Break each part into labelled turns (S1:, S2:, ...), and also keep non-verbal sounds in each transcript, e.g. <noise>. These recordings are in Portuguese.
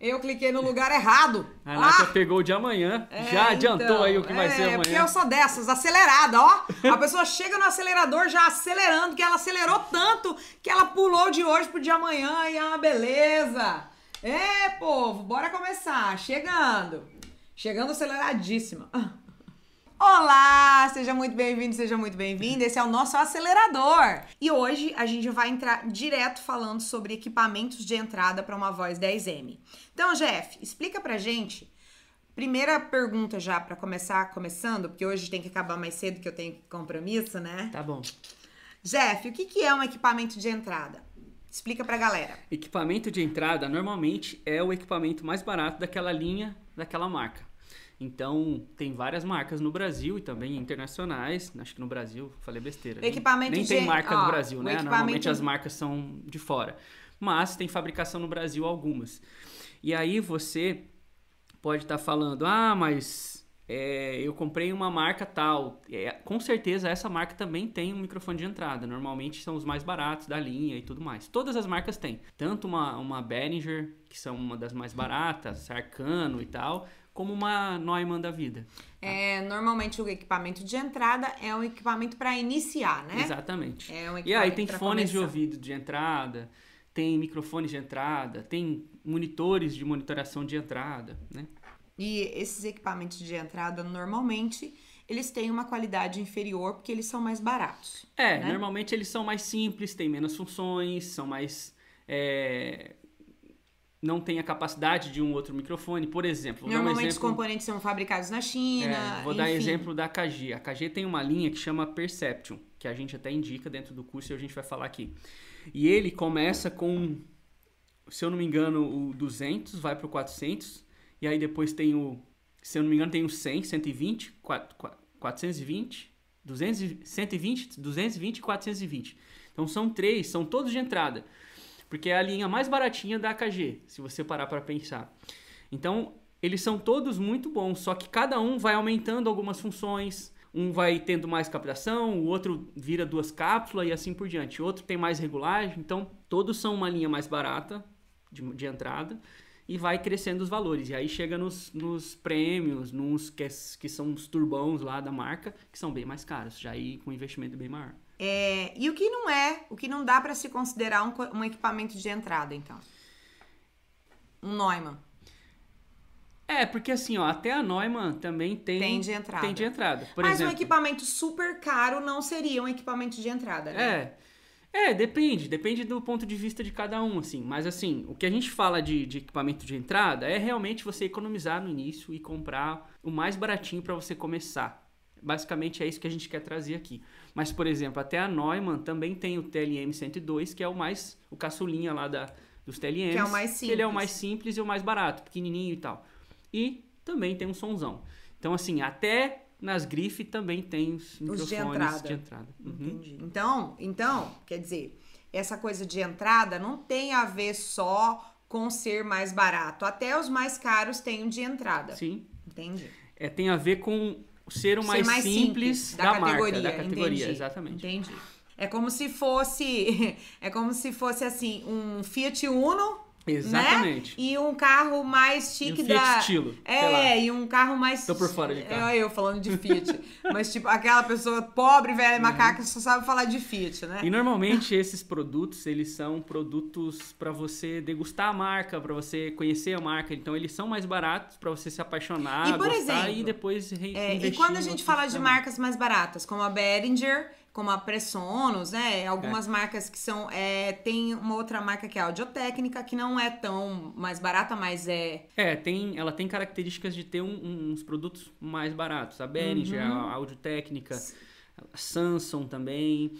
S1: Eu cliquei no lugar errado.
S2: A Nádia pegou o de amanhã.
S1: É,
S2: já adiantou
S1: então,
S2: aí o que vai
S1: é,
S2: ser amanhã.
S1: porque eu sou dessas, acelerada, ó. A pessoa chega no acelerador já acelerando, que ela acelerou tanto que ela pulou de hoje pro de amanhã e é uma beleza. É, povo, bora começar. Chegando. Chegando aceleradíssima. Olá, seja muito bem-vindo, seja muito bem-vinda. Esse é o nosso acelerador. E hoje a gente vai entrar direto falando sobre equipamentos de entrada para uma voz 10M. Então, Jeff, explica pra gente. Primeira pergunta já para começar, começando, porque hoje tem que acabar mais cedo que eu tenho compromisso, né?
S2: Tá bom.
S1: Jeff, o que que é um equipamento de entrada? Explica pra galera.
S2: Equipamento de entrada normalmente é o equipamento mais barato daquela linha, daquela marca. Então, tem várias marcas no Brasil e também internacionais. Acho que no Brasil, falei besteira. nem-
S1: Equipamento
S2: nem,
S1: de-
S2: tem marca
S1: ó,
S2: no Brasil, né?
S1: equipamento-
S2: Normalmente as marcas são de fora. Mas tem fabricação no Brasil algumas. E aí você pode estar falando, ah, mas é, eu comprei uma marca tal. É, com certeza essa marca também tem um microfone de entrada. Normalmente são os mais baratos da linha e tudo mais. Todas as marcas têm. Tanto uma, uma Behringer, que são uma das mais baratas, Arcano e tal, como uma Neumann da vida.
S1: É, normalmente o equipamento de entrada é um equipamento para iniciar, né?
S2: Exatamente.
S1: É um
S2: E aí tem fones de
S1: começar.
S2: ouvido de entrada, tem microfones de entrada, tem monitores de monitoração de entrada, né?
S1: E esses equipamentos de entrada, normalmente, eles têm uma qualidade inferior porque eles são mais baratos.
S2: É,
S1: né?
S2: normalmente eles são mais simples, têm menos funções, são mais. é, não tem a capacidade de um outro microfone, por exemplo. Dar um
S1: Normalmente os
S2: exemplo,
S1: componentes são fabricados na China.
S2: é, vou dar
S1: enfim.
S2: exemplo da KG. A KG tem uma linha que chama Perception, que a gente até indica dentro do curso e a gente vai falar aqui. E ele começa com, se eu não me engano, o 200, vai pro 400, e aí depois tem o, se eu não me engano, tem o 100, 120, 4- 420, 200, e- 120, 220 e 420. Então são três, são todos de entrada. Porque é a linha mais baratinha da AKG, se você parar para pensar. Então, eles são todos muito bons, só que cada um vai aumentando algumas funções. Um vai tendo mais captação, o outro vira duas cápsulas e assim por diante. O outro tem mais regulagem, então todos são uma linha mais barata de, de entrada e vai crescendo os valores. E aí chega nos, nos prêmios, nos que, que são os turbãos lá da marca, que são bem mais caros, já aí com investimento bem maior.
S1: É, e o que não é, o que não dá para se considerar um, um equipamento de entrada, então? Um Neumann.
S2: É, porque assim, ó, até a Neumann também tem,
S1: Tem de entrada.
S2: Tem de entrada.
S1: Mas
S2: exemplo,
S1: um equipamento super caro não seria um equipamento de entrada, né?
S2: É. É, depende, depende do ponto de vista de cada um, assim. Mas assim, o que a gente fala de, de equipamento de entrada é realmente você economizar no início e comprar o mais baratinho para você começar. Basicamente é isso que a gente quer trazer aqui. Mas, por exemplo, até a Neumann também tem o TLM 102, que é o mais, o caçulinha lá da, dos TLMs.
S1: Que é o mais
S2: Ele é o
S1: simples.
S2: mais simples e o mais barato, pequenininho e tal. E também tem um sonzão. Então, assim, até nas grifes também tem os
S1: de
S2: microfones
S1: entrada.
S2: de entrada. Uhum.
S1: Entendi. Então, então, quer dizer, essa coisa de entrada não tem a ver só com ser mais barato. Até os mais caros têm um de entrada.
S2: Sim.
S1: Entendi.
S2: É, tem a ver com ser o mais,
S1: ser mais
S2: simples, da, marca, da categoria,
S1: entendi,
S2: exatamente.
S1: Entendi. É como se fosse, <laughs> é como se fosse assim, um Fiat Uno,
S2: Exatamente.
S1: né? E um carro mais chique
S2: E um Fiat
S1: da
S2: estilo,
S1: É, e um carro mais
S2: Tô por fora de carro.
S1: É eu falando de Fiat, <laughs> mas tipo aquela pessoa pobre, velha,
S2: Uhum.
S1: macaca, só sabe falar de Fiat, né?
S2: E normalmente <laughs> esses produtos, eles são produtos para você degustar a marca, para você conhecer a marca. Então eles são mais baratos para você se apaixonar,
S1: E, por
S2: gostar
S1: exemplo,
S2: e depois re
S1: É, e quando a gente fala de marcas mais baratas, como a Behringer, como a Pressonos, né? Algumas marcas que são. É, tem uma outra marca que é a Audiotécnica, que não é tão mais barata, mas é.
S2: É, tem, ela tem características de ter um- uns produtos mais baratos. A Behringer,
S1: Uhum.
S2: a Audio Técnica, a Samsung também.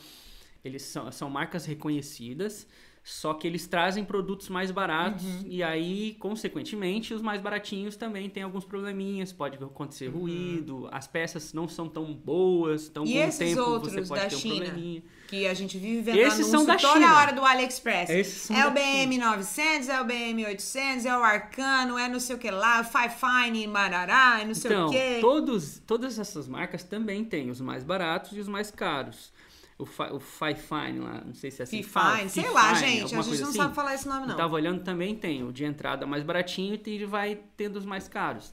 S2: Eles são, são marcas reconhecidas, só que eles trazem produtos mais baratos
S1: Uhum.
S2: e aí, consequentemente, os mais baratinhos também têm alguns probleminhas, pode acontecer ruído, as peças não são tão boas,
S1: Uhum. E
S2: com
S1: esses
S2: tempo
S1: outros
S2: você pode
S1: da
S2: ter um
S1: China?
S2: probleminha.
S1: Que a gente vive vendo
S2: Esses são da
S1: toda
S2: China.
S1: hora do AliExpress.
S2: Esses são
S1: é o BM 900, é o BM 800, é o Arcano, é não sei o que lá, o Five Fine, Marará, é não sei
S2: Então,
S1: o que.
S2: todos, todas essas marcas também têm os mais baratos e os mais caros. O, Fi, o Fifine lá, não sei se é assim.
S1: Fifine,
S2: fala,
S1: sei lá, gente. A gente não
S2: assim.
S1: sabe falar esse nome,
S2: Eu
S1: não.
S2: tava olhando também tem o de entrada mais baratinho e ele vai tendo os mais caros.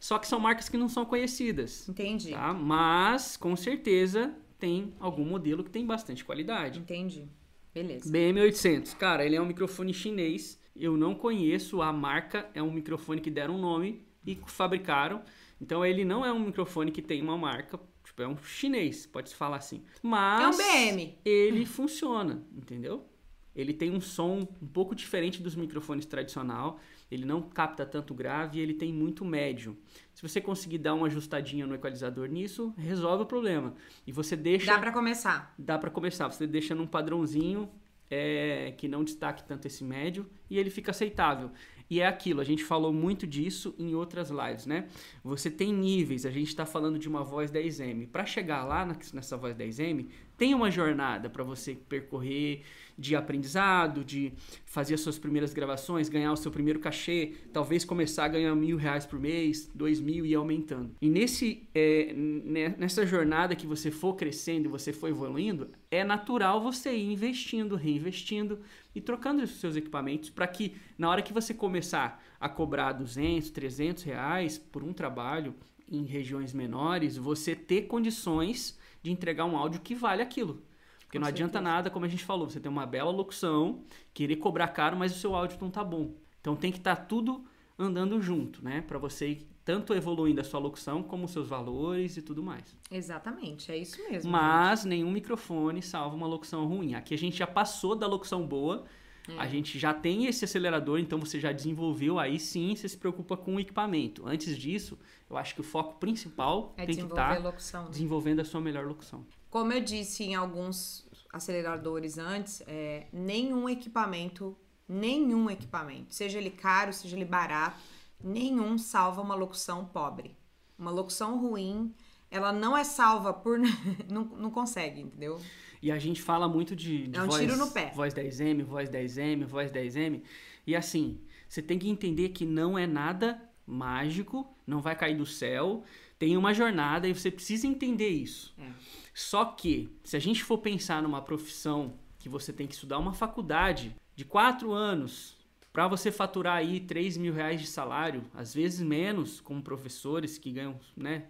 S2: Só que são marcas que não são conhecidas,
S1: Entendi.
S2: tá? Mas com certeza tem algum modelo que tem bastante qualidade.
S1: Entendi. Beleza.
S2: BM800, cara, ele é um microfone chinês. Eu não conheço a marca, é um microfone que deram um nome e fabricaram. Então ele não é um microfone que tem uma marca, tipo, é um chinês, pode se falar assim. Mas
S1: É um BM.
S2: ele funciona, entendeu? Ele tem um som um pouco diferente dos microfones tradicional. Ele não capta tanto grave e ele tem muito médio. Se você conseguir dar uma ajustadinha no equalizador nisso, resolve o problema. E você deixa
S1: Dá pra começar.
S2: dá para começar. Você deixa num padrãozinho é, que não destaque tanto esse médio e ele fica aceitável. E é aquilo, a gente falou muito disso em outras lives, né? Você tem níveis, a gente está falando de uma voz 10M. Para chegar lá nessa voz 10M, tem uma jornada para você percorrer de aprendizado, de fazer as suas primeiras gravações, ganhar o seu primeiro cachê, talvez começar a ganhar mil reais por mês, dois mil e aumentando. E nesse, é, ne- nessa jornada que você for crescendo você for evoluindo, é natural você ir investindo, reinvestindo e trocando os seus equipamentos para que na hora que você começar a cobrar 200, 300 reais por um trabalho em regiões menores, você ter condições de entregar um áudio que vale aquilo. Porque
S1: Com
S2: não adianta nada, como a gente falou, você tem uma bela locução, querer cobrar caro, mas o seu áudio não tá bom. Então tem que estar tudo andando junto, né? Para você ir tanto evoluindo a sua locução como os seus valores e tudo mais.
S1: Exatamente, é isso mesmo.
S2: Mas nenhum microfone salva uma locução ruim. Aqui a gente já passou da locução boa,
S1: É.
S2: a gente já tem esse acelerador, então você já desenvolveu, aí sim você se preocupa com o equipamento. Antes disso, eu acho que o foco principal
S1: É
S2: tem que
S1: desenvolver
S2: estar
S1: locução. né?
S2: desenvolvendo a sua melhor locução.
S1: Como eu disse em alguns aceleradores antes, é, nenhum equipamento, nenhum equipamento, seja ele caro, seja ele barato, nenhum salva uma locução pobre. Uma locução ruim, ela não é salva por. <laughs> não, não consegue, entendeu?
S2: E a gente fala muito de, de
S1: É um
S2: voz,
S1: tiro no pé.
S2: voz 10M, voz 10M, voz 10M. E assim, você tem que entender que não é nada mágico, não vai cair do céu. Tem uma jornada e você precisa entender isso.
S1: É.
S2: Só que, se a gente for pensar numa profissão que você tem que estudar uma faculdade de quatro anos para você faturar aí 3 mil reais de salário, às vezes menos, como professores que ganham, né?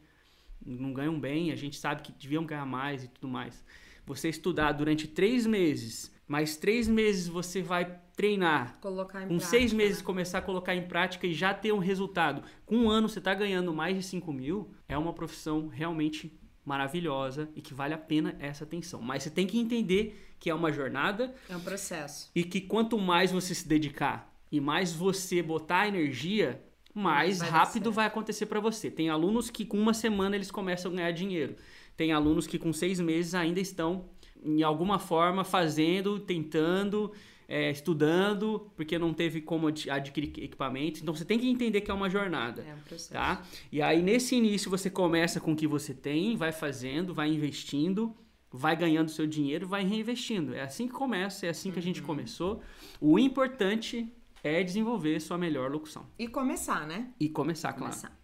S2: Não ganham bem, a gente sabe que deviam ganhar mais e tudo mais. Você estudar durante três meses, mais três meses você vai treinar,
S1: Colocar
S2: com
S1: prática,
S2: seis meses
S1: né?
S2: começar a colocar em prática e já ter um resultado. Com um ano você está ganhando mais de 5 mil, é uma profissão realmente maravilhosa e que vale a pena essa atenção. Mas você tem que entender que é uma jornada
S1: É um processo.
S2: e que quanto mais você se dedicar e mais você botar energia, mais
S1: Vai
S2: rápido vai acontecer para você. Tem alunos que com uma semana eles começam a ganhar dinheiro. Tem alunos que com seis meses ainda estão em alguma forma fazendo, tentando, é, estudando, porque não teve como ad- adquirir equipamento. Então você tem que entender que é uma jornada
S1: É um processo.
S2: tá? E aí nesse início você começa com o que você tem, vai fazendo, vai investindo, vai ganhando seu dinheiro, vai reinvestindo. É assim que começa, é assim que a gente começou. O importante é desenvolver sua melhor locução
S1: E começar, né?
S2: e começar, claro.
S1: Começar.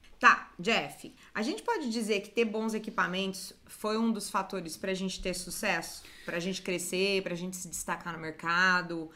S1: Jeff, a gente pode dizer que ter bons equipamentos foi um dos fatores pra gente ter sucesso? Pra gente crescer, pra gente se destacar no mercado?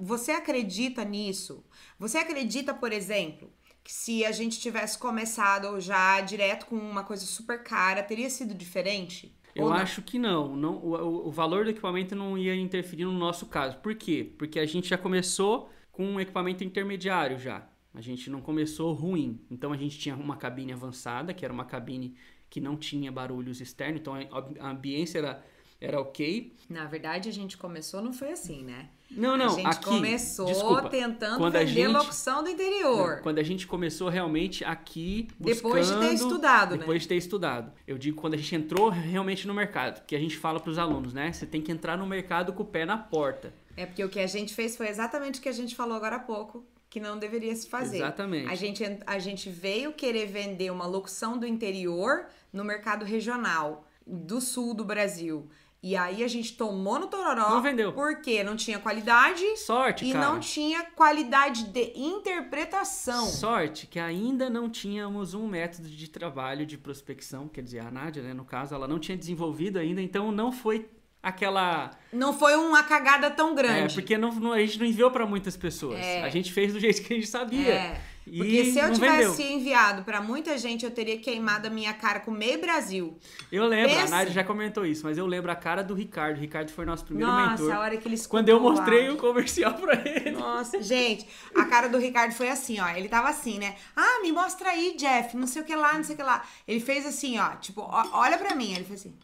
S1: Você acredita nisso? Você acredita, por exemplo, que se a gente tivesse começado já direto com uma coisa super cara, teria sido diferente?
S2: Eu acho que não. não o, o- o valor do equipamento não ia interferir no nosso caso. Por quê? Porque a gente já começou com um equipamento intermediário já. A gente não começou ruim. Então a gente tinha uma cabine avançada, que era uma cabine que não tinha barulhos externos, então a, a ambiência era, era ok.
S1: Na verdade, a gente começou, não foi assim, né?
S2: Não, não,
S1: a gente
S2: aqui.
S1: começou
S2: desculpa,
S1: tentando
S2: quando a
S1: vender
S2: gente-
S1: locução do interior.
S2: Quando a gente começou realmente aqui
S1: Depois de ter
S2: buscando-
S1: estudado, né?
S2: Depois de ter estudado. Eu digo quando a gente entrou realmente no mercado. Porque a gente fala para os alunos, né? Você tem que entrar no mercado com o pé na porta.
S1: É porque o que a gente fez foi exatamente o que a gente falou agora há pouco, que não deveria se fazer.
S2: Exatamente.
S1: A gente, a gente veio querer vender uma locução do interior no mercado regional do sul do Brasil. E aí a gente tomou no tororó.
S2: Não vendeu.
S1: Porque não tinha qualidade
S2: Sorte,
S1: e
S2: cara.
S1: não tinha qualidade de interpretação.
S2: Sorte que ainda não tínhamos um método de trabalho de prospecção, quer dizer, a Nádia, né, no caso, ela não tinha desenvolvido ainda, então não foi aquela.
S1: Não foi uma cagada tão
S2: É,
S1: grande.
S2: porque não, não- a gente não enviou pra muitas pessoas.
S1: É.
S2: A gente fez do jeito que a gente sabia.
S1: É,
S2: E
S1: Porque se eu tivesse
S2: vendeu.
S1: enviado pra muita gente, eu teria queimado a minha cara com meio Brasil.
S2: Eu lembro, a Nádia já comentou isso, mas eu lembro a cara do Ricardo. O Ricardo foi nosso primeiro
S1: Nossa,
S2: mentor.
S1: a hora que ele
S2: Quando eu
S1: o
S2: mostrei o comercial pra ele.
S1: Nossa, gente, a cara do Ricardo foi assim, ó. Ele tava assim, né? Ah, me mostra aí, Jeff, não sei o que lá, não sei o que lá. Ele fez assim, ó, tipo, ó, olha pra mim. Ele fez assim.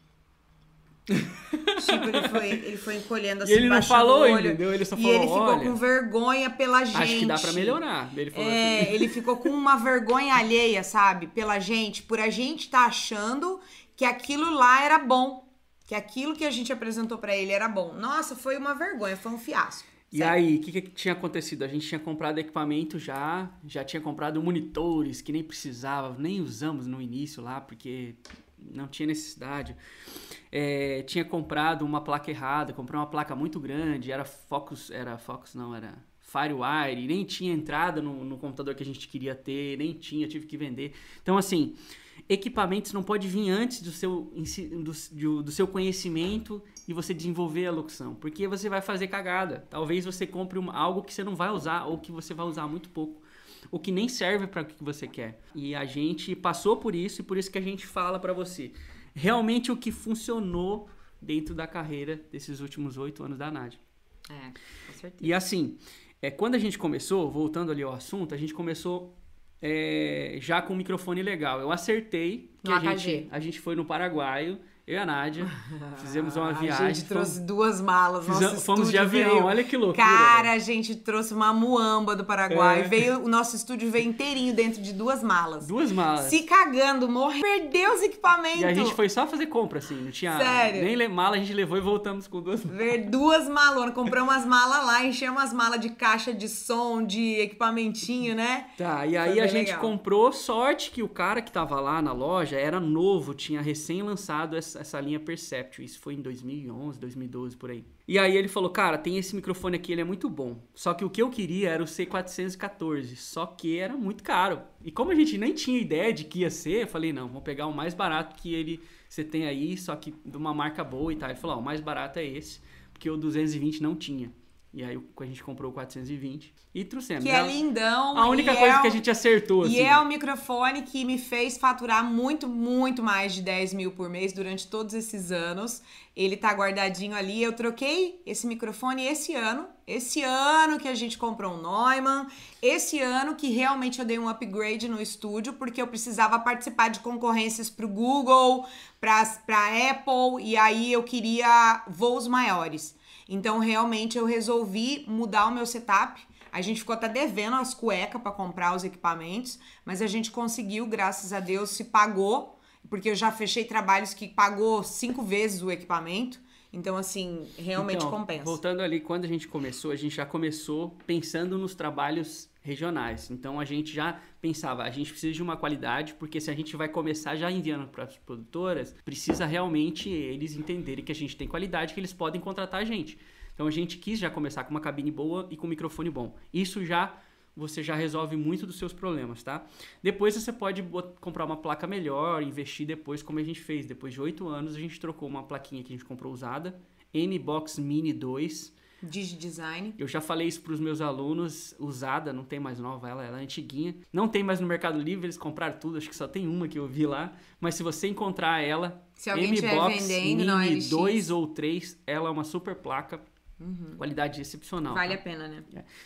S1: Tipo, ele foi, ele foi encolhendo assim,
S2: ele não falou,
S1: o olho.
S2: entendeu? Ele só
S1: e
S2: falou,
S1: ele ficou
S2: "Olha,
S1: com vergonha pela gente.
S2: Acho que dá pra melhorar. Ele falou
S1: É,
S2: assim.
S1: ele ficou com uma vergonha alheia, sabe? Pela gente, por a gente tá achando que aquilo lá era bom. Que aquilo que a gente apresentou pra ele era bom. Nossa, foi uma vergonha, foi um fiasco.
S2: E
S1: Sério.
S2: aí, o que, que tinha acontecido? A gente tinha comprado equipamento já, já tinha comprado monitores que nem precisava, nem usamos no início lá, porque não tinha necessidade. É, tinha comprado uma placa errada, comprei uma placa muito grande, era Focus, era Focus não, era Firewire, nem tinha entrada no, no computador que a gente queria ter, nem tinha, tive que vender. Então, assim, equipamentos não pode vir antes do seu, do- do seu conhecimento e você desenvolver a locução, porque você vai fazer cagada. Talvez você compre uma- algo que você não vai usar ou que você vai usar muito pouco, ou que nem serve para o que você quer. E a gente passou por isso e por isso que a gente fala para você. Realmente o que funcionou dentro da carreira desses últimos oito anos da Nádia.
S1: É, com certeza.
S2: E assim, é, quando a gente começou, voltando ali ao assunto, a gente começou é, já com um microfone legal. Eu acertei que
S1: No
S2: a
S1: AKG.
S2: gente, a gente foi no Paraguaio, eu e a Nádia, <laughs> fizemos uma viagem.
S1: A gente trouxe
S2: fomos,
S1: duas malas.
S2: fizemos- fomos de avião,
S1: veio-
S2: olha que loucura.
S1: Cara, a gente trouxe uma muamba do Paraguai.
S2: É.
S1: Veio, o nosso estúdio veio inteirinho dentro de duas malas.
S2: Duas malas.
S1: Se cagando, morreu, perdeu os equipamentos.
S2: E a gente foi só fazer compra, assim, não tinha
S1: Sério?
S2: nem mala, a gente levou e voltamos com duas
S1: Ver duas malonas, compramos as malas lá, enchemos as malas de caixa de som, de equipamentinho, né?
S2: Tá, e aí a gente
S1: legal.
S2: comprou, sorte que o cara que tava lá na loja era novo, tinha recém lançado essa, essa linha Perception, isso foi em 2011, 2012, por aí. E aí ele falou, cara, tem esse microfone aqui, ele é muito bom, só que o que eu queria era o C414, só que era muito caro. E como a gente nem tinha ideia de que ia ser, eu falei, não, vamos pegar o mais barato que ele você tem aí, só que de uma marca boa e tal. Ele falou, ó, o mais barato é esse, porque o 220 não tinha. E aí a gente comprou o 420 e trouxemos.
S1: Que
S2: É
S1: é lindão.
S2: a única coisa
S1: é
S2: que a
S1: o-
S2: gente acertou, assim.
S1: E é o microfone que me fez faturar muito, muito mais de 10 mil por mês durante todos esses anos. Ele tá guardadinho ali. Eu troquei esse microfone esse ano. Esse ano que a gente comprou um Neumann. Esse ano que realmente eu dei um upgrade no estúdio, porque eu precisava participar de concorrências pro Google, pra, pra Apple, e aí eu queria voos maiores. Então, realmente, eu resolvi mudar o meu setup. A gente ficou até devendo as cuecas para comprar os equipamentos, mas a gente conseguiu, graças a Deus, se pagou, porque eu já fechei trabalhos que pagou cinco vezes o equipamento. Então, assim, realmente
S2: Então,
S1: compensa.
S2: Voltando ali, quando a gente começou, a gente já começou pensando nos trabalhos regionais. Então a gente já pensava, a gente precisa de uma qualidade, porque se a gente vai começar já enviando para as produtoras, precisa realmente eles entenderem que a gente tem qualidade, que eles podem contratar a gente. Então a gente quis já começar com uma cabine boa e com um microfone bom. Isso já você já resolve muito dos seus problemas, tá? Depois você pode comprar uma placa melhor, investir depois, como a gente fez. Depois de oito anos, a gente trocou uma plaquinha que a gente comprou usada, N-Box Mini 2.
S1: Digidesign.
S2: Eu já falei isso para os meus alunos, usada, não tem mais nova, ela, ela é antiguinha. Não tem mais no Mercado Livre, eles compraram tudo, acho que só tem uma que eu vi lá. Mas se você encontrar ela,
S1: Se alguém
S2: M-Box
S1: vendendo
S2: Mini
S1: OLX.
S2: 2 ou 3, ela é uma super placa, qualidade excepcional.
S1: Uhum. Vale
S2: tá?
S1: a pena, né?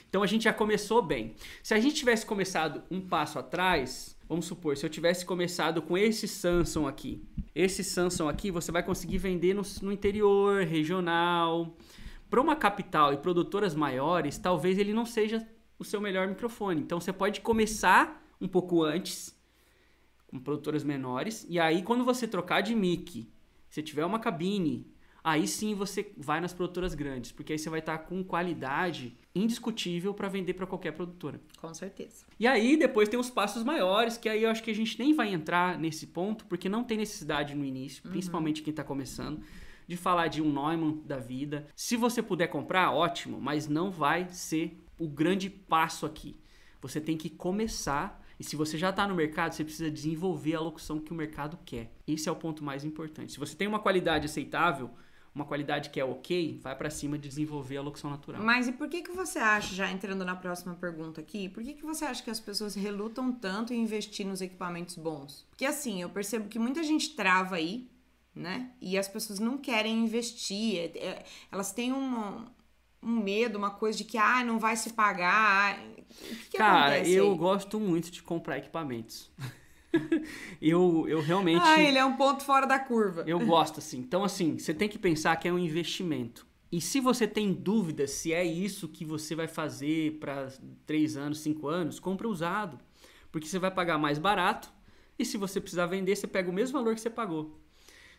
S2: Então a gente já começou bem. Se a gente tivesse começado um passo atrás, vamos supor, se eu tivesse começado com esse Samsung aqui, esse Samsung aqui você vai conseguir vender no, no interior, regional. Para uma capital e produtoras maiores, talvez ele não seja o seu melhor microfone. Então você pode começar um pouco antes, com produtoras menores, e aí quando você trocar de mic, se tiver uma cabine, aí sim você vai nas produtoras grandes, porque aí você vai estar com qualidade indiscutível para vender para qualquer produtora.
S1: Com certeza.
S2: E aí depois tem os passos maiores, que aí eu acho que a gente nem vai entrar nesse ponto, porque não tem necessidade no início, principalmente quem está começando, de falar de um Neumann da vida. Se você puder comprar, ótimo, mas não vai ser o grande passo aqui. Você tem que começar, e se você já está no mercado, você precisa desenvolver a locução que o mercado quer. Esse é o ponto mais importante. Se você tem uma qualidade aceitável, uma qualidade que é ok, vai para cima de desenvolver a locução natural.
S1: Mas e por que que você acha, já entrando na próxima pergunta aqui, por que que você acha que as pessoas relutam tanto em investir nos equipamentos bons? Porque assim, eu percebo que muita gente trava aí, né? E as pessoas não querem investir, é, é, elas têm um, um medo, uma coisa de que ah, não vai se pagar. O que, que
S2: Cara, eu
S1: aí?
S2: gosto muito de comprar equipamentos. <laughs> eu, eu realmente.
S1: Ah, ele é um ponto fora da curva.
S2: Eu gosto, assim. Então, assim, você tem que pensar que é um investimento. E se você tem dúvida se é isso que você vai fazer para 3 anos, 5 anos, compra usado. Porque você vai pagar mais barato. E se você precisar vender, você pega o mesmo valor que você pagou.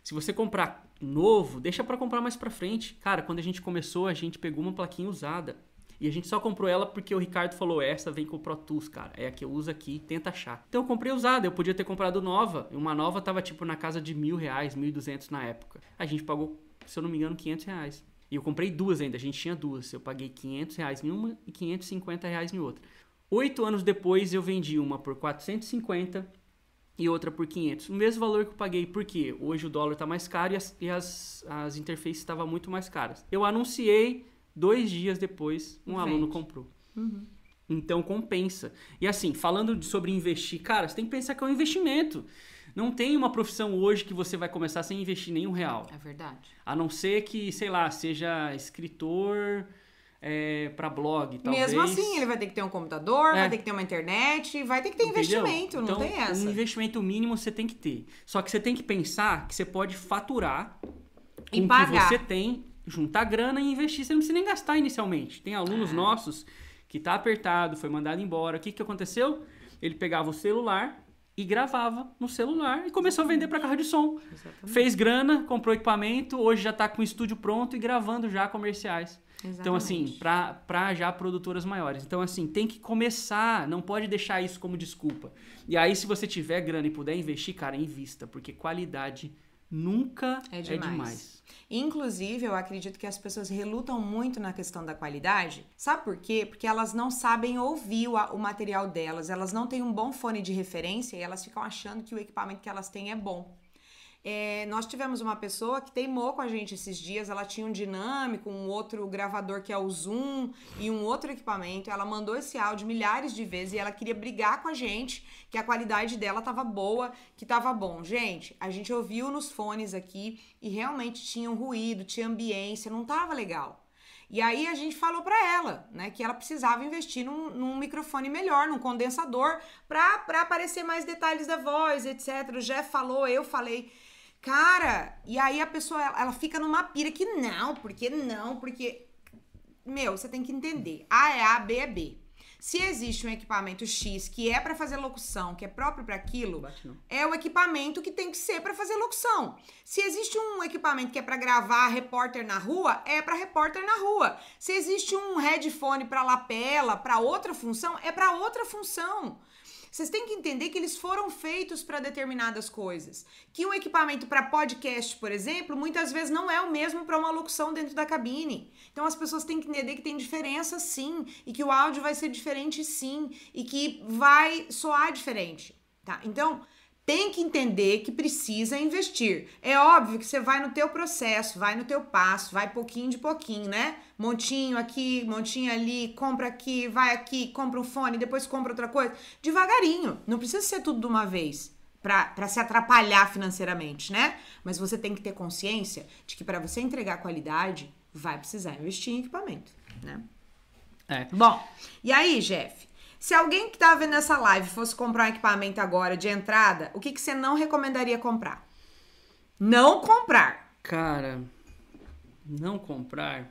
S2: Se você comprar novo, deixa para comprar mais para frente. Cara, quando a gente começou, a gente pegou uma plaquinha usada. E a gente só comprou ela porque o Ricardo falou: essa vem com o Pro Tools, cara. É a que eu uso aqui, tenta achar. Então eu comprei usada, eu podia ter comprado nova. Uma nova tava tipo na casa de mil reais, mil e duzentos na época. A gente pagou, se eu não me engano, 500 reais. E eu comprei duas ainda, a gente tinha duas. Eu paguei 500 reais em uma e 550 reais em outra. Oito anos depois eu vendi uma por 450 e outra por 500. O mesmo valor que eu paguei, porque hoje o dólar está mais caro e as, e as, as interfaces estavam muito mais caras. Eu anunciei, dois dias depois, um
S1: Vende.
S2: aluno comprou. Então compensa. E assim, falando de- sobre investir, cara, você tem que pensar que é um investimento. Não tem uma profissão hoje que você vai começar sem investir nenhum real.
S1: É verdade.
S2: A não ser que, sei lá, seja escritor é, para blog, talvez.
S1: Mesmo assim, ele vai ter que ter um computador,
S2: É.
S1: vai ter que ter uma internet, vai ter que ter
S2: Entendeu?
S1: investimento, não
S2: Então,
S1: tem essa.
S2: Um investimento mínimo você tem que ter. Só que você tem que pensar que você pode faturar
S1: E
S2: com o
S1: pagar.
S2: que você tem, juntar grana e investir. Você não precisa nem gastar inicialmente. Tem alunos
S1: Ah.
S2: nossos que tá apertado, foi mandado embora. O que, que aconteceu? Ele pegava o celular e gravava no celular e começou a vender para carro de som.
S1: Exatamente.
S2: Fez grana, comprou equipamento, hoje já tá com o estúdio pronto e gravando já comerciais. Então, assim,
S1: Exatamente.
S2: pra já produtoras maiores. Então, assim, tem que começar, não pode deixar isso como desculpa. E aí, se você tiver grana e puder investir, cara, invista, porque qualidade nunca
S1: É
S2: é
S1: demais.
S2: demais.
S1: Inclusive, eu acredito que as pessoas relutam muito na questão da qualidade. Sabe por quê? Porque elas não sabem ouvir o, o material delas, elas não têm um bom fone de referência e elas ficam achando que o equipamento que elas têm é bom. É, nós tivemos uma pessoa que teimou com a gente esses dias. Ela tinha um dinâmico, um outro gravador que é o Zoom e um outro equipamento. Ela mandou esse áudio milhares de vezes e ela queria brigar com a gente que a qualidade dela tava boa, que tava bom. Gente, a gente ouviu nos fones aqui e realmente tinha um ruído, tinha ambiência, não tava legal. E aí a gente falou pra ela, né, que ela precisava investir num, num microfone melhor, num condensador, pra aparecer mais detalhes da voz, etc. O Jeff falou, eu falei. Cara, e aí a pessoa, ela, ela fica numa pira que não, porque não, porque. Meu, você tem que entender. A é A, B é B. Se existe um equipamento X que é pra fazer locução, que é próprio pra aquilo, é o equipamento que tem que ser para fazer locução. Se existe um equipamento que é para gravar repórter na rua, é para repórter na rua. Se existe um headphone para lapela, para outra função, é para outra função. Vocês têm que entender que eles foram feitos para determinadas coisas. Que um equipamento para podcast, por exemplo, muitas vezes não é o mesmo para uma locução dentro da cabine. Então as pessoas têm que entender que tem diferença sim, e que o áudio vai ser diferente sim, e que vai soar diferente, tá? Então, tem que entender que precisa investir. É óbvio que você vai no teu processo, vai no teu passo, vai pouquinho de pouquinho, né? Montinho aqui, montinho ali, compra aqui, vai aqui, compra um fone, depois compra outra coisa. Devagarinho. Não precisa ser tudo de uma vez pra se atrapalhar financeiramente, né? Mas você tem que ter consciência de que para você entregar qualidade, vai precisar investir em equipamento, né?
S2: É.
S1: Bom, e aí, Jeff? Se alguém que tá vendo essa live fosse comprar um equipamento agora de entrada, o que, que você não recomendaria comprar? Não comprar.
S2: Cara, não comprar.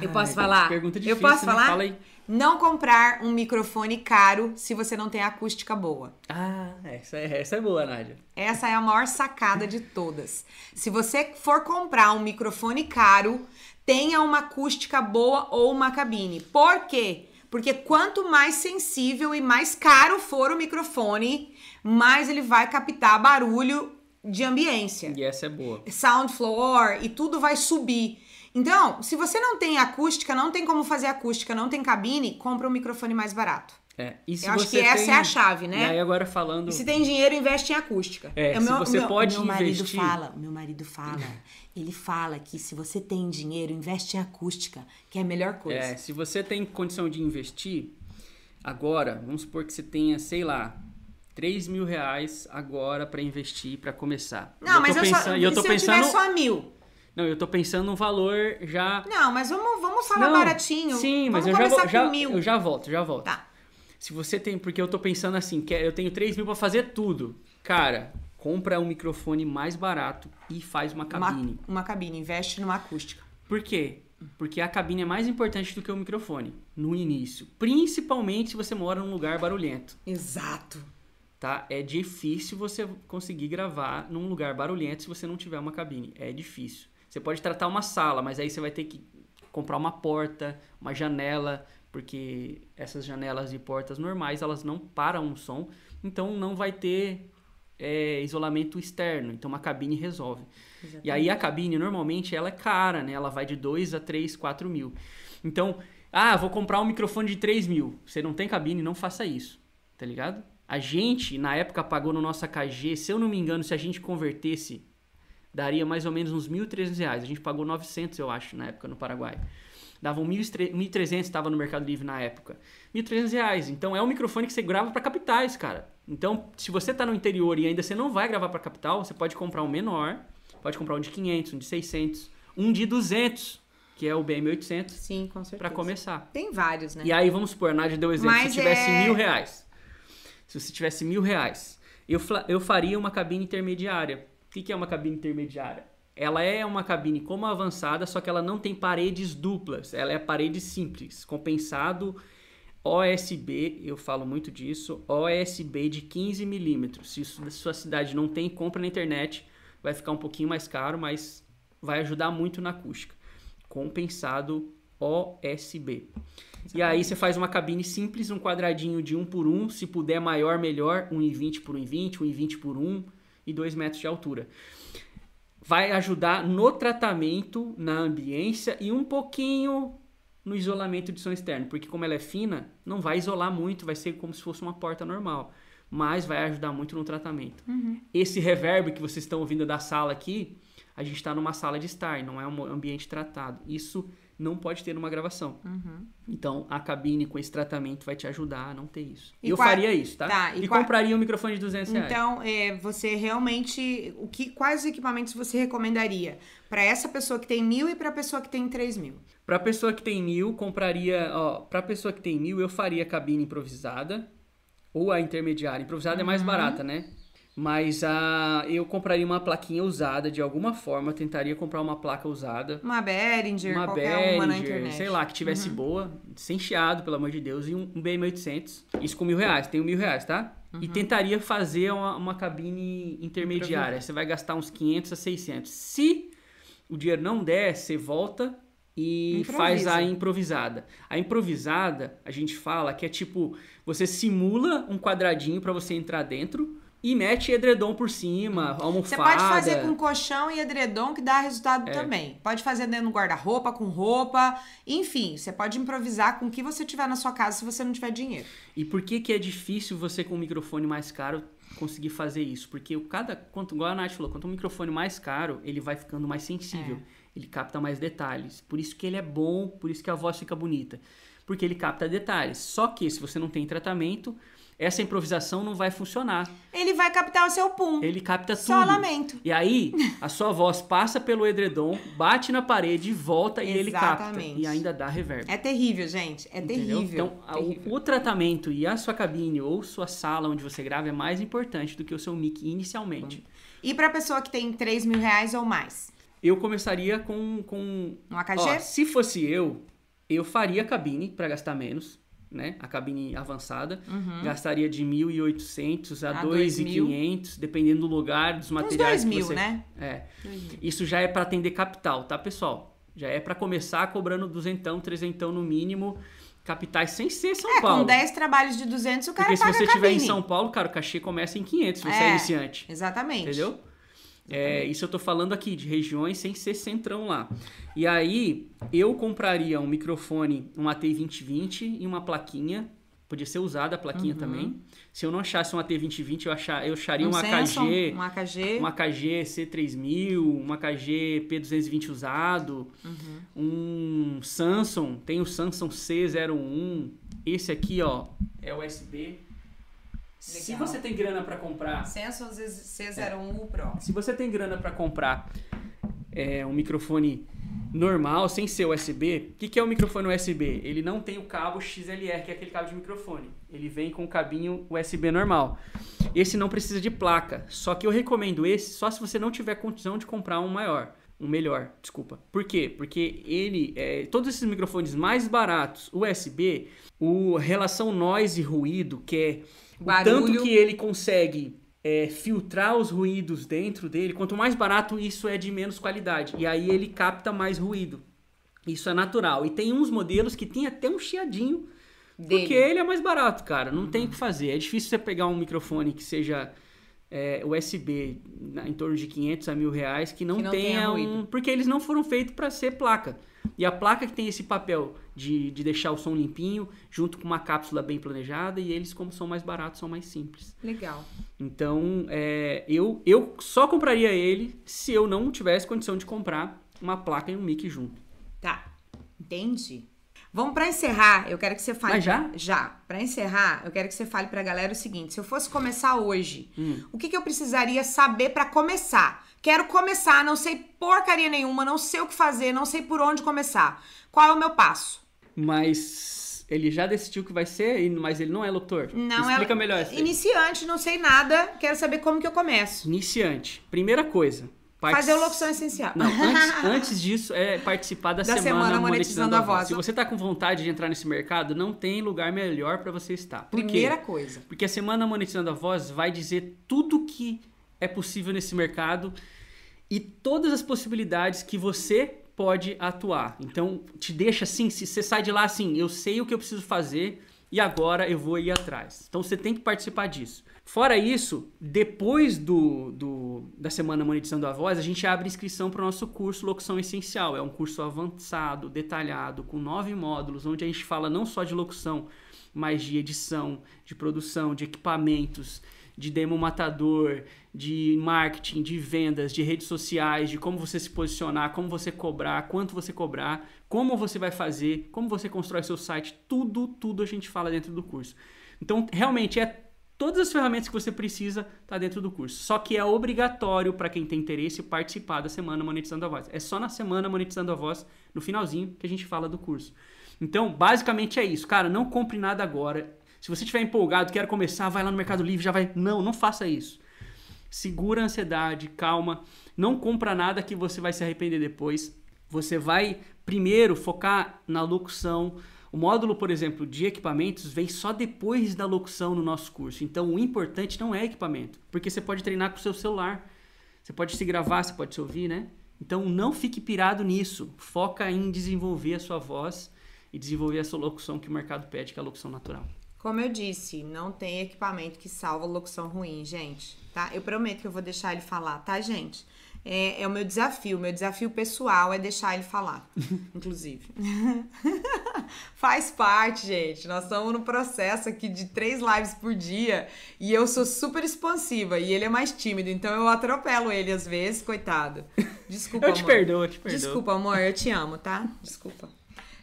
S1: Eu
S2: Ai,
S1: posso falar?
S2: Pergunta
S1: Eu
S2: difícil,
S1: posso
S2: né?
S1: falar?
S2: Fala aí.
S1: Não comprar um microfone caro se você não tem acústica boa.
S2: Ah, essa é, essa é boa, Nádia.
S1: Essa é a maior sacada de todas. Se você for comprar um microfone caro, tenha uma acústica boa ou uma cabine. Por quê? Porque quanto mais sensível e mais caro for o microfone, mais ele vai captar barulho de ambiência.
S2: E essa é boa.
S1: Sound floor e tudo vai subir. Então, se você não tem acústica, não tem como fazer acústica, não tem cabine, compra um microfone mais barato.
S2: É.
S1: Eu acho que essa
S2: tem-
S1: é a chave, né?
S2: E aí agora falando...
S1: E se tem dinheiro, investe em acústica.
S2: É,
S1: o
S2: se
S1: meu-
S2: você
S1: meu-
S2: pode
S3: meu marido
S2: investir...
S3: fala, meu marido fala, ele fala que se você tem dinheiro, investe em acústica, que é a melhor coisa.
S2: É, se você tem condição de investir, agora, vamos supor que você tenha, sei lá, 3 mil reais agora pra investir, pra começar.
S1: Não, mas
S2: tô
S1: eu
S2: pensando,
S1: só.
S2: eu tô
S1: se
S2: pensando,
S1: eu tiver só mil.
S2: Não, eu tô pensando num valor já...
S1: Não, mas vamos, vamos falar
S2: Não,
S1: baratinho.
S2: Sim, mas
S1: vamos
S2: eu já, vou, já,
S1: com mil.
S2: eu já volto, já volto.
S1: Tá.
S2: Se você tem, porque eu tô pensando assim, que eu tenho 3 mil pra fazer tudo. Cara, compra um microfone mais barato e faz uma
S1: Uma,
S2: cabine.
S1: uma cabine, investe numa acústica.
S2: Por quê? Porque a cabine é mais importante do que o microfone no início. Principalmente se você mora num lugar barulhento,
S1: Exato.
S2: tá? É difícil você conseguir gravar num lugar barulhento se você não tiver uma cabine. É difícil. Você pode tratar uma sala, mas aí você vai ter que comprar uma porta, uma janela, porque essas janelas e portas normais, elas não param o som, então não vai ter é, isolamento externo. Então uma cabine resolve. E aí a cabine, normalmente, ela é cara, né? Ela vai de 2 a 3, 4 mil. Então, ah, vou comprar um microfone de 3 mil. Você não tem cabine, não faça isso. Tá ligado? A gente, na época, pagou no nosso AKG, se eu não me engano, se a gente convertesse, daria mais ou menos uns 1.300 reais. A gente pagou 900, eu acho, na época, no Paraguai. Dava um 1.300, estava no Mercado Livre na época. 1.300 reais. Então, é um microfone que você grava para capitais, cara. Então, se você tá no interior e ainda você não vai gravar para capital, você pode comprar um menor, pode comprar um de 500, um de 600, um de 200, que é o BM800,
S1: Sim, com certeza.
S2: para começar.
S1: Tem vários, né?
S2: E aí, vamos supor, a Nádia deu exemplo,
S1: Mas
S2: se tivesse
S1: é-
S2: mil reais. Se você tivesse mil reais, eu, eu faria uma cabine intermediária. O que, que é uma cabine intermediária? Ela é uma cabine como avançada, só que ela não tem paredes duplas. Ela é parede simples, compensado OSB, eu falo muito disso, OSB de 15 milímetros. Se isso- sua cidade não tem, compra na internet. Vai ficar um pouquinho mais caro, mas vai ajudar muito na acústica. Compensado OSB. E aí você faz uma cabine simples, um quadradinho de 1 por 1, se puder maior, melhor, 1,20 por 1,20, 1,20 por 1 e 2 metros de altura. Vai ajudar no tratamento, na ambiência e um pouquinho no isolamento de som externo, porque como ela é fina, não vai isolar muito, vai ser como se fosse uma porta normal, mas vai ajudar muito no tratamento. Esse reverb que vocês estão ouvindo da sala aqui, a gente está numa sala de estar, não é um ambiente tratado. Isso não pode ter numa gravação. Então, a cabine com esse tratamento vai te ajudar a não ter isso.
S1: E
S2: eu
S1: qua-
S2: faria isso, tá?
S1: Tá, e
S2: e
S1: qua-
S2: compraria um microfone de 200 reais.
S1: Então, é, você realmente. O que, quais equipamentos você recomendaria para essa pessoa que tem mil e para a pessoa que tem três mil?
S2: Pra pessoa que tem mil, compraria. Ó, pra pessoa que tem mil, eu faria cabine improvisada ou a intermediária. Improvisada é mais
S1: Uhum.
S2: barata, né? Mas a, eu compraria uma plaquinha usada de alguma forma, tentaria comprar uma placa usada.
S1: Uma Behringer,
S2: Uma
S1: qualquer uma na
S2: Behringer,
S1: internet. Uhum.
S2: sei lá, que tivesse boa, sem chiado, pelo amor de Deus, e um, um BM800. Isso com mil reais, tenho mil reais, tá?
S1: Uhum.
S2: E tentaria fazer uma, uma cabine intermediária. Você vai gastar uns 500 a 600. Se o dinheiro não der, você volta e
S1: Improvisa.
S2: faz a improvisada. A improvisada, a gente fala que é tipo, você simula um quadradinho para você entrar dentro e mete edredom por cima, almofada.
S1: Você pode fazer com colchão e edredom que dá
S2: É.
S1: resultado também. Pode fazer dentro do guarda-roupa, com roupa. Enfim, você pode improvisar com o que você tiver na sua casa se você não tiver dinheiro.
S2: E por que que é difícil você com um microfone mais caro conseguir fazer isso? Porque o cada quanto igual a Nath falou, quanto um microfone mais caro, ele vai ficando mais sensível, ele capta mais detalhes. Por isso que ele é bom, por isso que a voz fica bonita, porque ele capta detalhes. Só que se você não tem tratamento, essa improvisação não vai funcionar.
S1: Ele vai captar o seu pum.
S2: Ele capta
S1: Só
S2: tudo.
S1: lamento.
S2: E aí, a sua voz passa pelo edredom, bate na parede, volta e ele capta.
S1: Exatamente.
S2: E ainda dá reverb.
S1: É terrível, gente. É
S2: Entendeu?
S1: terrível.
S2: Então,
S1: terrível.
S2: o, o tratamento e a sua cabine ou sua sala onde você grava é mais importante do que o seu mic inicialmente.
S1: E pra pessoa que tem 3 mil reais ou mais?
S2: Eu começaria com. com
S1: Um AKG?
S2: ó, se fosse eu, eu faria cabine para gastar menos. Né? A cabine avançada. Gastaria de 1.800 a,
S1: Uhum. A
S2: 2.500, dependendo do lugar, dos
S1: Uns
S2: materiais
S1: 2
S2: que
S1: mil,
S2: você...
S1: né?
S2: É. Isso já é para atender capital, tá, pessoal? Já é para começar cobrando duzentão, trezentão no mínimo, capitais sem ser São
S1: É,
S2: Paulo.
S1: com 10 trabalhos de 200 o cara
S2: Porque se você estiver em. São Paulo, cara, o cachê começa em 500 se você é,
S1: É.
S2: iniciante.
S1: Exatamente.
S2: Entendeu? É, isso eu tô falando aqui de regiões sem ser centrão lá. E aí, eu compraria um microfone, um AT2020 e uma plaquinha Podia ser usada a plaquinha também. Se eu não achasse uma T2020, eu, achar, eu acharia
S1: Um
S2: um, AKG,
S1: um AKG.
S2: um AKG C3000, um AKG P220 usado, um Samsung, tem o Samsung C01. Esse aqui, ó, é USB. Se você tem grana para comprar
S1: Samsung C01 Pro.
S2: se você tem grana para comprar é, um microfone normal, sem ser USB, o que, que é o microfone USB? Ele não tem o cabo XLR, que é aquele cabo de microfone. Ele vem com o cabinho USB normal. Esse não precisa de placa. Só que eu recomendo esse só se você não tiver condição de comprar um maior. Um melhor, desculpa. Por quê? Porque ele, é, todos esses microfones mais baratos, USB, o relação noise e ruído, que é o
S1: Barulho.
S2: tanto que ele consegue é, filtrar os ruídos dentro dele, quanto mais barato, isso é de menos qualidade. E aí ele capta mais ruído. Isso é natural. E tem uns modelos que tem até um chiadinho,
S1: Dele.
S2: porque ele é mais barato, cara. Não tem o que fazer. É difícil você pegar um microfone que seja é, USB na- em torno de 500 a mil reais que não,
S1: Que não tenha
S2: tenha um... Porque eles não foram feitos para ser placa. E a placa que tem esse papel de, de deixar o som limpinho, junto com uma cápsula bem planejada, e eles, como são mais baratos, são mais simples.
S1: Legal.
S2: Então, é, eu, eu só compraria ele se eu não tivesse condição de comprar uma placa e um mic junto.
S1: Tá. Entendi. Vamos pra encerrar, eu quero que você fale.
S2: Mas já?
S1: Já. Pra encerrar, eu quero que você fale pra galera o seguinte: se eu fosse começar hoje,
S2: Hum.
S1: o que, que eu precisaria saber pra começar? Quero começar, não sei porcaria nenhuma, não sei o que fazer, não sei por onde começar. Qual é o meu passo?
S2: Mas ele já decidiu que vai ser, mas ele não é locutor.
S1: Não
S2: Explica
S1: é
S2: melhor isso.
S1: Iniciante, não sei nada, quero saber como que eu começo.
S2: Iniciante. Primeira coisa. partic-
S1: Fazer o locução essencial.
S2: Não, antes, <laughs> antes disso é participar da,
S1: Da
S2: semana,
S1: Semana
S2: monetizando,
S1: Monetizando
S2: a
S1: a
S2: voz.
S1: Voz.
S2: Se você tá com vontade de entrar nesse mercado, não tem lugar melhor para você estar. Por
S1: Primeira
S2: quê?
S1: coisa.
S2: Porque a semana monetizando a voz vai dizer tudo que é possível nesse mercado e todas as possibilidades que você pode atuar. Então, te deixa assim, se você sai de lá assim, eu sei o que eu preciso fazer e agora eu vou ir atrás. Então, você tem que participar disso. Fora isso, depois do, do- da Semana Monetizando a Voz, a gente abre inscrição para o nosso curso Locução Essencial. É um curso avançado, detalhado, com nove módulos, onde a gente fala não só de locução, mas de edição, de produção, de equipamentos, de demo matador, de marketing, de vendas, de redes sociais, de como você se posicionar, como você cobrar, quanto você cobrar, como você vai fazer, como você constrói seu site, tudo, tudo a gente fala dentro do curso. Então, realmente é todas as ferramentas que você precisa tá dentro do curso. Só que é obrigatório para quem tem interesse participar da semana monetizando a voz. É só na semana monetizando a voz, no finalzinho, que a gente fala do curso. Então, basicamente é isso. Cara, não compre nada agora. Se você estiver empolgado, quer começar, vai lá no Mercado Livre, já vai. Não, não faça isso. Segura a ansiedade, calma. Não compra nada que você vai se arrepender depois. Você vai primeiro focar na locução. O módulo, por exemplo, de equipamentos vem só depois da locução no nosso curso. Então, o importante não é equipamento, porque você pode treinar com o seu celular. Você pode se gravar, você pode se ouvir, né? Então, não fique pirado nisso. Foca em desenvolver a sua voz e desenvolver a sua locução que o mercado pede, que é a locução natural.
S1: Como eu disse, não tem equipamento que salva locução ruim, gente. Tá? Eu prometo que eu vou deixar ele falar, tá, gente? É, é o meu desafio. Meu desafio pessoal é deixar ele falar, <laughs> inclusive. <laughs> Faz parte, gente. Nós estamos no processo aqui de três lives por dia e eu sou super expansiva e ele é mais tímido, então eu atropelo ele às vezes, coitado. <laughs> Desculpa,
S2: Eu te
S1: amor.
S2: perdoo, eu te perdoo.
S1: Desculpa, amor, eu te amo, tá? Desculpa.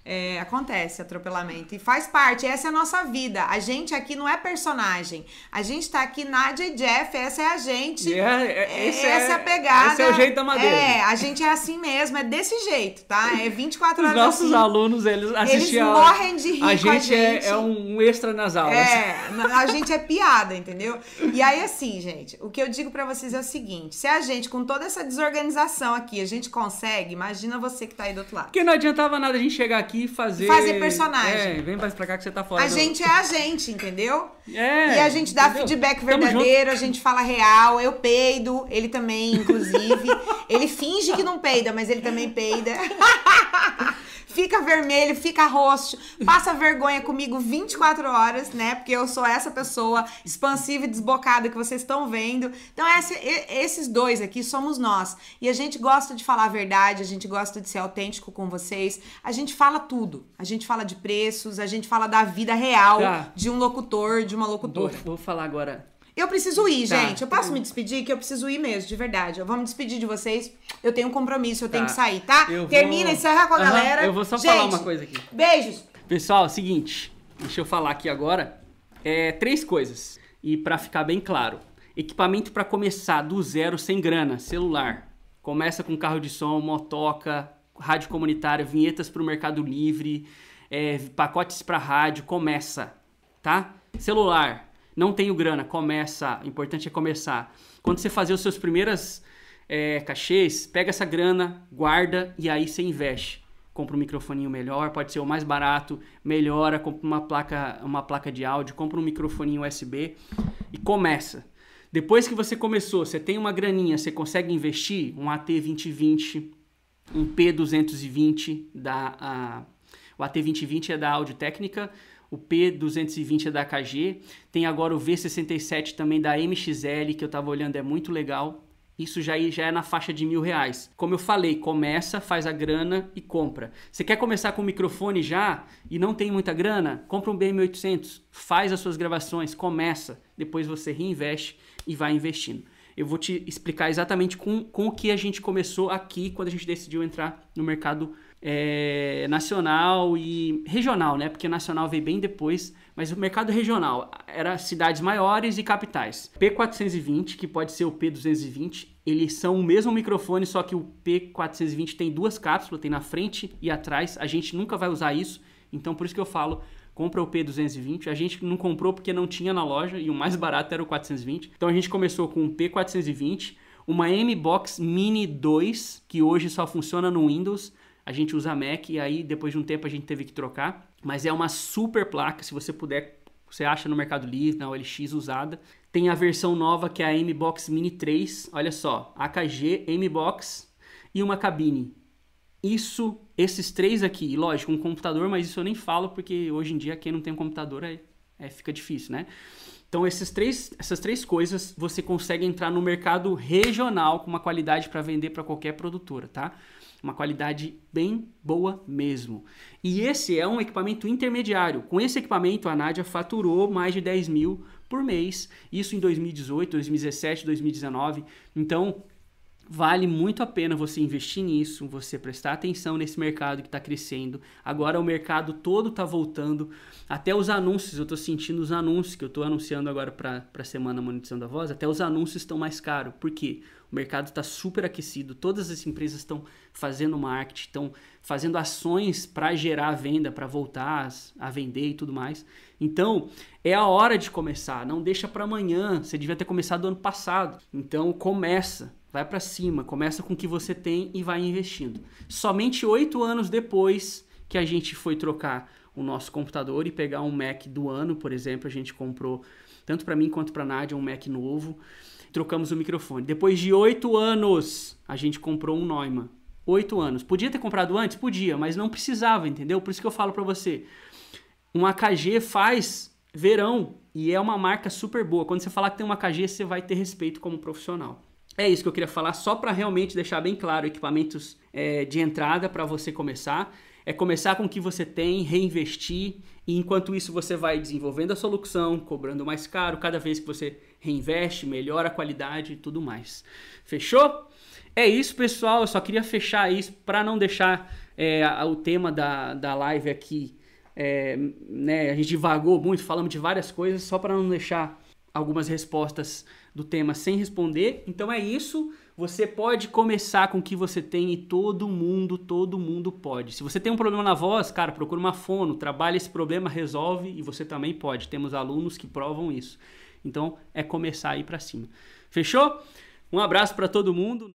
S1: É, acontece atropelamento e faz parte, essa é a nossa vida. A gente aqui não é personagem. A gente tá aqui, Nádia e Jeff, essa é a gente.
S2: É- é- esse
S1: essa é
S2: é-
S1: a pegada.
S2: esse é o jeito da madeira.
S1: É, a gente é assim mesmo, é desse jeito, tá? É 24
S2: Os
S1: horas
S2: nossos
S1: assim.
S2: alunos, eles assistiam.
S1: morrem de rir
S2: a
S1: com a
S2: gente, é-
S1: gente.
S2: É, um extra nas aulas.
S1: É, a gente é piada, entendeu? E aí, assim, gente, o que eu digo pra vocês é o seguinte: se a gente, com toda essa desorganização aqui, a gente consegue, imagina você que tá aí do outro lado.
S2: Porque não adiantava nada a gente chegar aqui e fazer.
S1: Fazer personagem.
S2: É, vem mais pra cá que você tá fora.
S1: A
S2: do-
S1: gente é a gente, entendeu?
S2: É,
S1: e a gente dá
S2: entendeu?
S1: feedback verdadeiro, a gente fala real, eu peido, ele também, inclusive. <laughs> ele finge que não peida, mas ele também peida. <laughs>
S3: fica vermelho, fica roxo, passa vergonha comigo 24 horas, né? Porque eu sou essa pessoa expansiva e desbocada que vocês estão vendo. Então, esse, esses dois aqui somos nós. E a gente gosta de falar a verdade, a gente gosta de ser autêntico com vocês. A gente fala tudo. A gente fala de preços, a gente fala da vida real
S2: Tá.
S3: de um locutor, de uma
S2: Vou,
S3: locutora.
S2: vou falar agora.
S3: Eu preciso ir,
S2: Tá.
S3: gente. Eu posso me despedir? Que eu preciso ir mesmo, de verdade. Eu vou me despedir de vocês. Eu tenho um compromisso, eu tenho
S2: Tá.
S3: que sair, tá?
S2: Eu vou-
S3: Termina, encerra com a
S2: Aham,
S3: galera.
S2: eu vou só
S3: gente,
S2: falar uma coisa aqui.
S3: Beijos.
S2: Pessoal, é o seguinte, deixa eu falar aqui agora. É, três coisas. E pra ficar bem claro: equipamento pra começar do zero sem grana, celular. Começa com carro de som, motoca, rádio comunitária, vinhetas pro Mercado Livre, é, pacotes pra rádio. Começa, tá? Celular. Não tenho grana, começa. O importante é começar. Quando você fazer os seus primeiras é, cachês, pega essa grana, guarda e aí você investe. Compra um microfoninho melhor, pode ser o mais barato, melhora, compra uma placa, uma placa de áudio, compra um microfoninho USB e começa. Depois que você começou, você tem uma graninha, você consegue investir um AT2020, um P220 da a, o AT2020 é da Audio Técnica, o P220 é da KG, tem agora o V67 também da MXL que eu tava olhando é muito legal. Isso já, já é na faixa de mil reais. Como eu falei, começa, faz a grana e compra. Você quer começar com o microfone já e não tem muita grana? Compra um BM800, faz as suas gravações, começa. Depois você reinveste e vai investindo. Eu vou te explicar exatamente com, com o que a gente começou aqui quando a gente decidiu entrar no mercado é, nacional e regional, né? Porque nacional veio bem depois, mas o mercado regional era cidades maiores e capitais. P420, que pode ser o P220, eles são o mesmo microfone, só que o P420 tem duas cápsulas, tem na frente e atrás. A gente nunca vai usar isso, então por isso que eu falo, compra o P220. A gente não comprou porque não tinha na loja e o mais barato era o 420. Então a gente começou com o P420, uma M-Box Mini 2, que hoje só funciona no Windows. A gente usa Mac e aí depois de um tempo a gente teve que trocar. Mas é uma super placa, se você puder, você acha no Mercado Livre, na OLX usada. Tem a versão nova que é a M-Box Mini 3. Olha só, AKG, M-Box e uma cabine. Isso, esses três aqui, lógico, um computador, mas isso eu nem falo porque hoje em dia quem não tem um computador é, é fica difícil, né? Então esses três, essas três coisas você consegue entrar no mercado regional com uma qualidade para vender para qualquer produtora, tá? Uma qualidade bem boa mesmo. E esse é um equipamento intermediário. Com esse equipamento a Nádia faturou mais de 10 mil por mês. Isso em 2018, 2017, 2019. Então Vale muito a pena você investir nisso, você prestar atenção nesse mercado que está crescendo. Agora o mercado todo está voltando. Até os anúncios, eu estou sentindo os anúncios que eu estou anunciando agora para a Semana Monetização da Voz, até os anúncios estão mais caros. Por quê? O mercado está super aquecido, todas as empresas estão fazendo marketing, estão fazendo ações para gerar venda, para voltar a vender e tudo mais. Então, é a hora de começar, não deixa para amanhã. Você devia ter começado ano passado. Então, começa. Vai para cima, começa com o que você tem e vai investindo. Somente oito anos depois que a gente foi trocar o nosso computador e pegar um Mac do ano, por exemplo, a gente comprou tanto para mim quanto para Nádia um Mac novo. Trocamos o microfone. Depois de oito anos, a gente comprou um Neumann. Oito anos. Podia ter comprado antes? Podia, mas não precisava, entendeu? Por isso que eu falo para você. Um AKG faz verão e é uma marca super boa. Quando você falar que tem uma AKG, você vai ter respeito como profissional. É isso que eu queria falar, só para realmente deixar bem claro equipamentos é, de entrada para você começar. É começar com o que você tem, reinvestir, e enquanto isso você vai desenvolvendo a solução, cobrando mais caro, cada vez que você reinveste, melhora a qualidade e tudo mais. Fechou? É isso, pessoal. Eu só queria fechar isso para não deixar é, o tema da, da live aqui. É, né, a gente divagou muito, falamos de várias coisas, só para não deixar algumas respostas do tema sem responder. Então é isso. Você pode começar com o que você tem e todo mundo, todo mundo pode. Se você tem um problema na voz, cara, procura uma fono, trabalha esse problema, resolve e você também pode. Temos alunos que provam isso. Então é começar a ir para cima. Fechou? Um abraço para todo mundo.